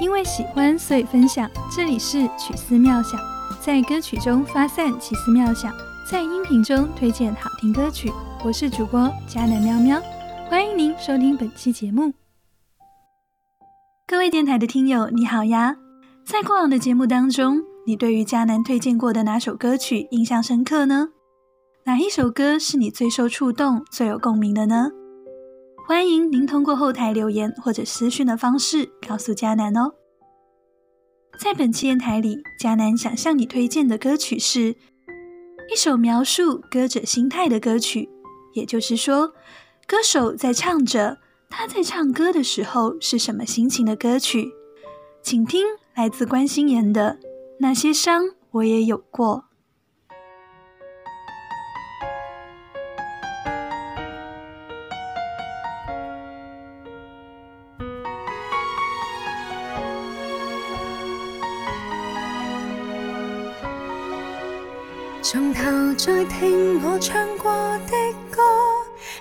因为喜欢，所以分享。这里是曲思妙想，在歌曲中发散奇思妙想，在音频中推荐好听歌曲。我是主播佳南喵喵，欢迎您收听本期节目。各位电台的听友，你好呀！在过往的节目当中，你对于佳南推荐过的哪首歌曲印象深刻呢？哪一首歌是你最受触动、最有共鸣的呢？欢迎您通过后台留言或者私讯的方式告诉佳楠哦。在本期电台里，佳楠想向你推荐的歌曲是一首描述歌者心态的歌曲，也就是说，歌手在唱着他在唱歌的时候是什么心情的歌曲。请听来自关心妍的《那些伤我也有过》。再听我唱过的歌，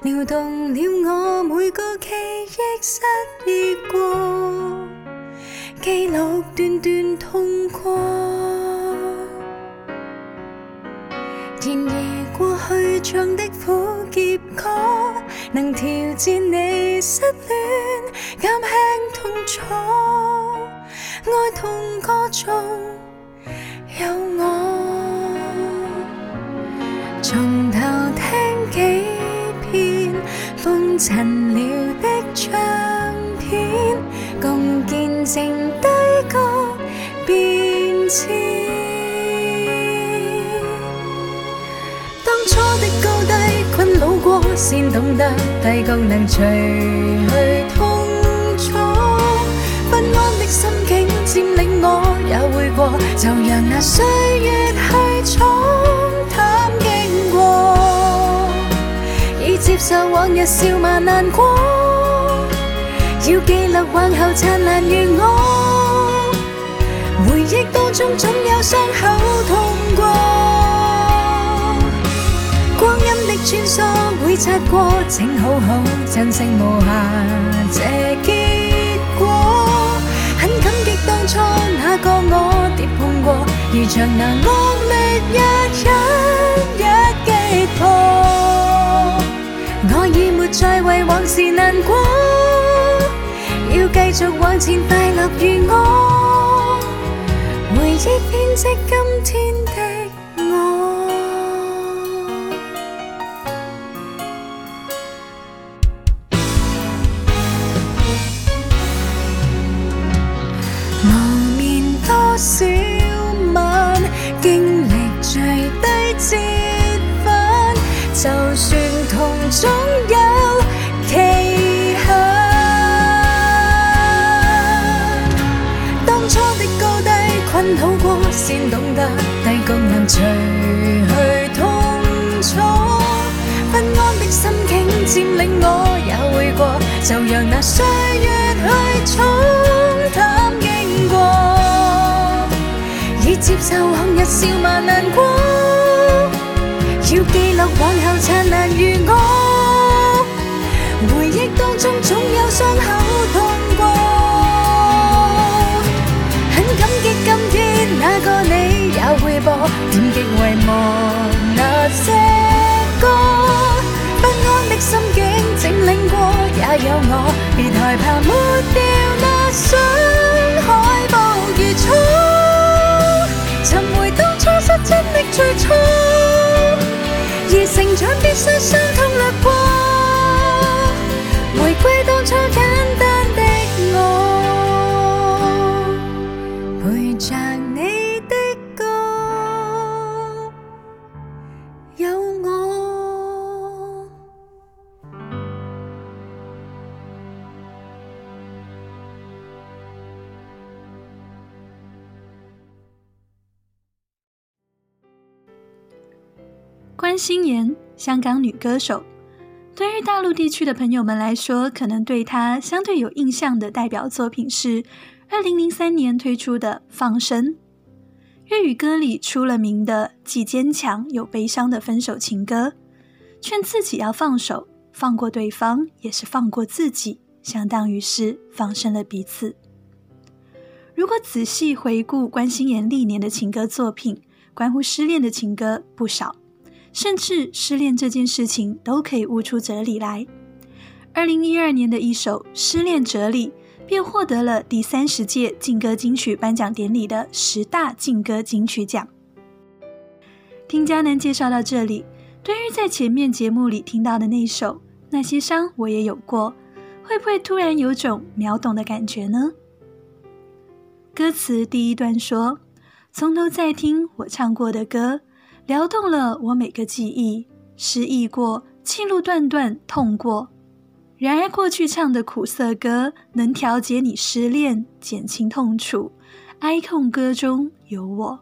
撩动了我每个记忆失意过，记录段段痛过。然而过去唱的苦涩歌，能调节你失恋，减轻痛楚，爱痛歌中有我。几片封尘了的唱片，共见证低谷变迁。当初的高低困扰过，先懂得低谷能除去痛楚，不安的心境占领我，也会过，就让那岁月去闯接受往日笑骂难过，要记录往后灿烂如我。回忆当中总有伤口痛过，光阴的穿梭会擦过，请好好珍惜无瑕这结果。很感激当初那个我跌碰过，如像那恶劣一一击破。我已没再为往事难过，要继续往前，快乐如我，回忆编织今天的占领我，也会过，就让那岁月去冲淡经过。已接受往日笑骂难过。要记录往后灿烂如我，回忆当中总有伤口痛过。很感激今天那个你也会播，点击遗忘那些害怕抹掉那伤害暴如初，寻回当初失真的最初。而成长必须关心妍，香港女歌手。对于大陆地区的朋友们来说，可能对她相对有印象的代表作品是二零零三年推出的《放生》。粤语歌里出了名的既坚强又悲伤的分手情歌，劝自己要放手，放过对方也是放过自己，相当于是放生了彼此。如果仔细回顾关心妍历年的情歌作品，关乎失恋的情歌不少，甚至失恋这件事情都可以悟出哲理来。二零一二年的一首《失恋哲理》便获得了第三十届劲歌金曲颁奖典礼的十大劲歌金曲奖。听佳楠介绍到这里，对于在前面节目里听到的那首《那些伤我也有过》，会不会突然有种秒懂的感觉呢？歌词第一段说：“从头再听我唱过的歌，撩动了我每个记忆，失忆过，气路断断，痛过。然而过去唱的苦涩歌，能调节你失恋，减轻痛楚。哀痛歌中有我。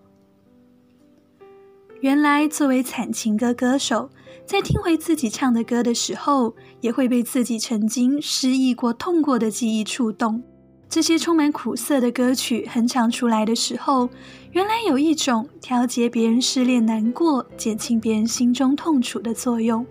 原来作为惨情歌歌手，在听回自己唱的歌的时候，也会被自己曾经失忆过、痛过的记忆触动。”这些充满苦涩的歌曲哼唱出来的时候，原来有一种调节别人失恋难过、减轻别人心中痛楚的作用。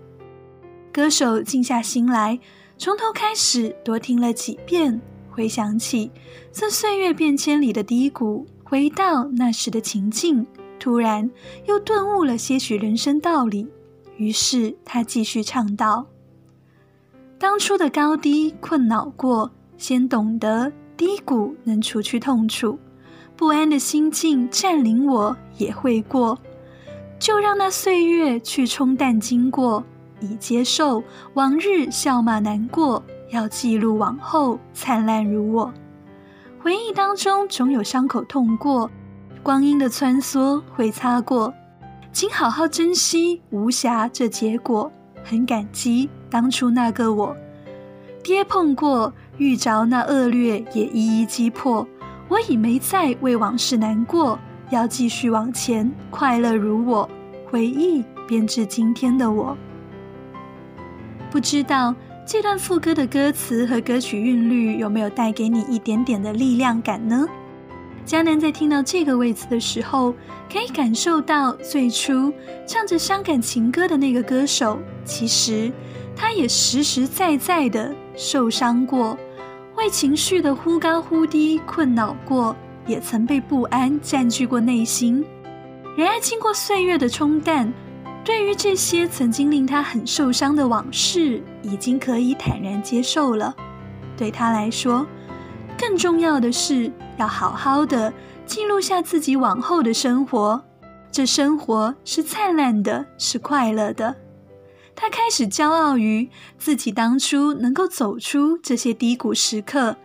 歌手静下心来，从头开始多听了几遍，回想起自岁月变迁里的低谷，回到那时的情境，突然又顿悟了些许人生道理。于是他继续唱道：“当初的高低困恼过，先懂得。”低谷能除去痛楚，不安的心境占领我也会过，就让那岁月去冲淡经过，已接受往日笑骂难过，要记录往后灿烂如我。回忆当中总有伤口痛过，光阴的穿梭会擦过，请好好珍惜无暇这结果，很感激当初那个我，跌碰过。遇着那恶劣，也一一击破。我已没再为往事难过，要继续往前，快乐如我。回忆编织今天的我。不知道这段副歌的歌词和歌曲韵律有没有带给你一点点的力量感呢？佳楠在听到这个位置的时候，可以感受到最初唱着伤感情歌的那个歌手，其实他也实实在在的受伤过。为情绪的忽高忽低困扰过，也曾被不安占据过内心。然而，经过岁月的冲淡，对于这些曾经令他很受伤的往事，已经可以坦然接受了。对他来说，更重要的是要好好的记录下自己往后的生活。这生活是灿烂的，是快乐的。他开始骄傲于自己当初能够走出这些低谷时刻，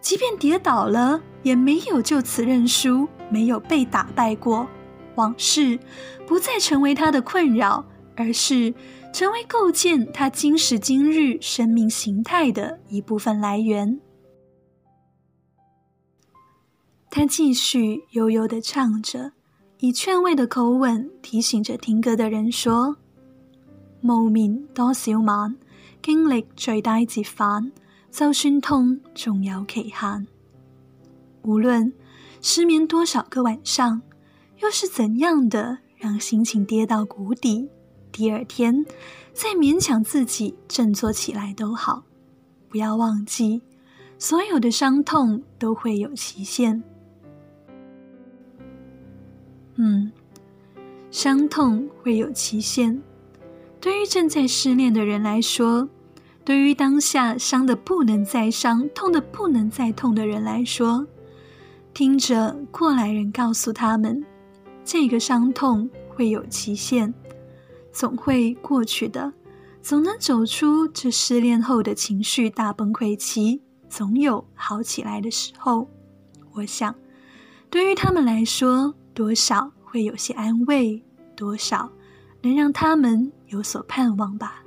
即便跌倒了，也没有就此认输，没有被打败过。往事不再成为他的困扰，而是成为构建他今时今日生命形态的一部分来源。他继续悠悠地唱着，以劝慰的口吻提醒着听歌的人说。无眠多少晚，经历最大折返，就算痛，仲有期限。无论失眠多少个晚上，又是怎样的让心情跌到谷底，第二天再勉强自己振作起来都好。不要忘记，所有的伤痛都会有期限。嗯，伤痛会有期限。对于正在失恋的人来说，对于当下伤的不能再伤、痛的不能再痛的人来说，听着过来人告诉他们，这个伤痛会有期限，总会过去的，总能走出这失恋后的情绪大崩溃期，总有好起来的时候。我想，对于他们来说，多少会有些安慰，多少。能让他们有所盼望吧。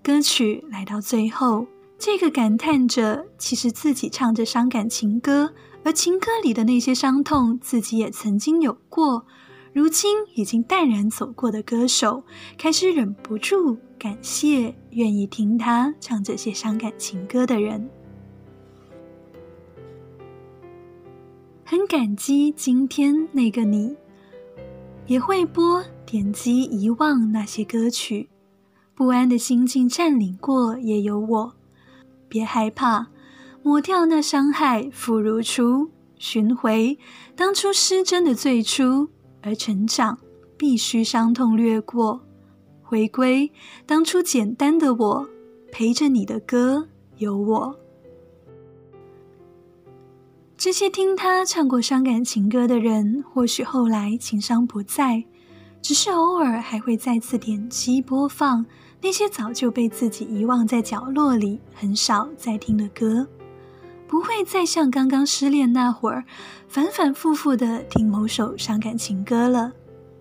歌曲来到最后，这个感叹着其实自己唱着伤感情歌，而情歌里的那些伤痛自己也曾经有过，如今已经淡然走过的歌手，开始忍不住感谢愿意听他唱这些伤感情歌的人，很感激今天那个你。也会播点击遗忘那些歌曲，不安的心境占领过也有我。别害怕，抹掉那伤害，复如初，寻回当初失真的最初。而成长必须伤痛掠过，回归当初简单的我，陪着你的歌有我。这些听他唱过伤感情歌的人，或许后来情伤不在，只是偶尔还会再次点击播放那些早就被自己遗忘在角落里、很少再听的歌，不会再像刚刚失恋那会儿，反反复复的听某首伤感情歌了。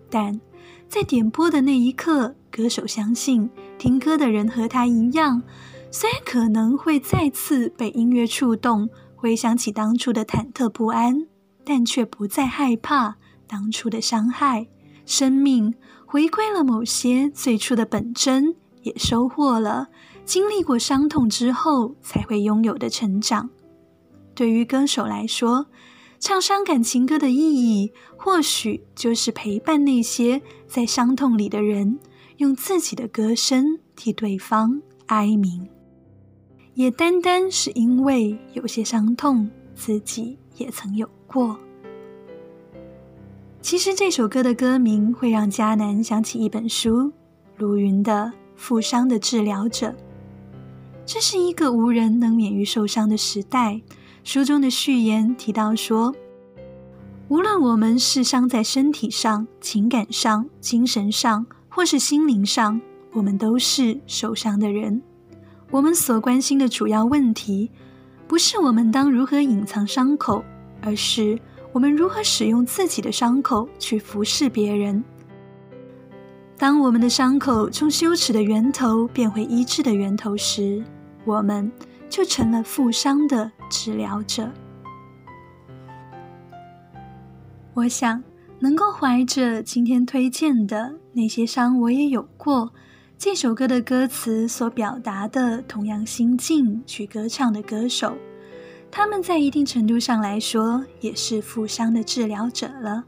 但在点播的那一刻，歌手相信听歌的人和他一样，虽然可能会再次被音乐触动。回想起当初的忐忑不安，但却不再害怕当初的伤害。生命回归了某些最初的本真，也收获了经历过伤痛之后才会拥有的成长。对于歌手来说，唱伤感情歌的意义，或许就是陪伴那些在伤痛里的人，用自己的歌声替对方哀鸣。也单单是因为有些伤痛，自己也曾有过。其实这首歌的歌名会让迦南想起一本书，鲁云的《负伤的治疗者》。这是一个无人能免于受伤的时代。书中的序言提到说，无论我们是伤在身体上、情感上、精神上，或是心灵上，我们都是受伤的人。我们所关心的主要问题，不是我们当如何隐藏伤口，而是我们如何使用自己的伤口去服侍别人。当我们的伤口从羞耻的源头变回医治的源头时，我们就成了负伤的治疗者。我想，能够怀着今天推荐的那些伤，我也有过。这首歌的歌词所表达的同样心境去歌唱的歌手，他们在一定程度上来说也是负伤的治疗者了。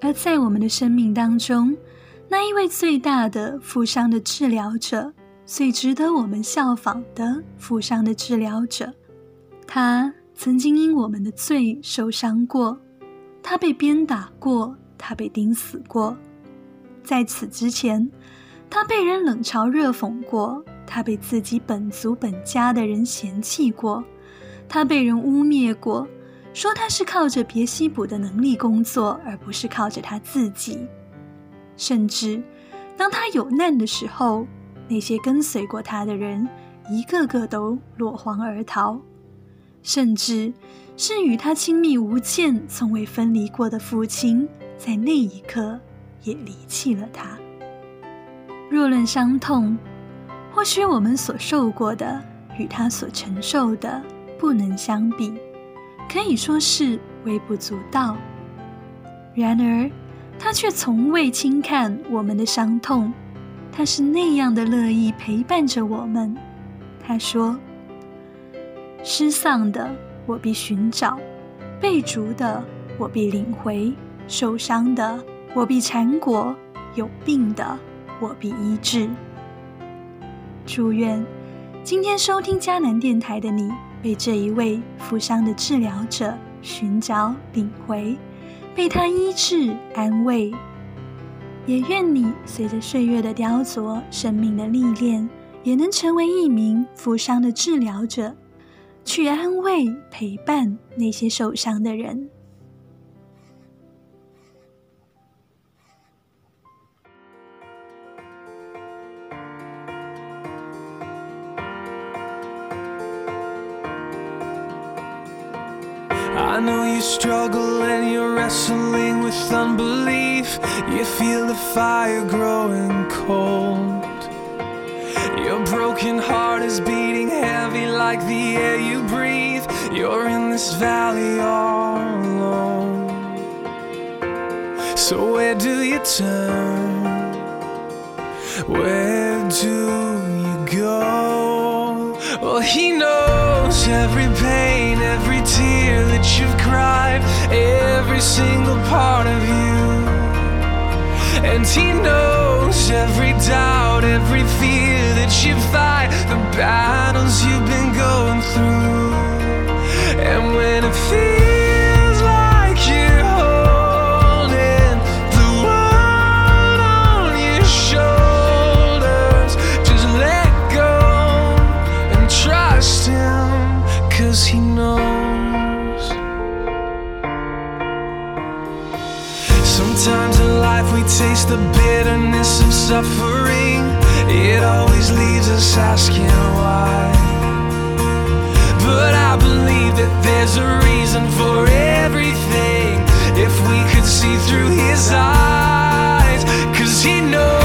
而在我们的生命当中，那一位最大的负伤的治疗者，最值得我们效仿的负伤的治疗者，他曾经因我们的罪受伤过，他被鞭打过，他被钉死过。在此之前，他被人冷嘲热讽过，他被自己本族本家的人嫌弃过，他被人污蔑过，说他是靠着别西卜的能力工作，而不是靠着他自己。甚至，当他有难的时候，那些跟随过他的人，一个个都落荒而逃，甚至是与他亲密无间、从未分离过的父亲，在那一刻。也离弃了他。若论伤痛，或许我们所受过的与他所承受的不能相比，可以说是微不足道。然而，他却从未轻看我们的伤痛，他是那样的乐意陪伴着我们。他说：“失丧的我必寻找，被逐的我必领回，受伤的。”我必缠果，有病的我必医治。祝愿今天收听迦南电台的你，被这一位负伤的治疗者寻找领回，被他医治安慰。也愿你随着岁月的雕琢，生命的历练，也能成为一名负伤的治疗者，去安慰陪伴那些受伤的人。I know you struggle and you're wrestling with unbelief. You feel the fire growing cold. Your broken heart is beating heavy like the air you breathe. You're in this valley all alone. So, where do you turn? Where do you go? Well, He knows every pain, every tear that you've cried, every single part of you. And He knows every doubt, every fear that you fight, the battles you've been going through. And when it feels taste the bitterness of suffering. It always leaves us asking why. But I believe that there's a reason for everything if we could see through his eyes. Cause he knows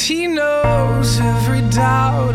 he knows every doubt,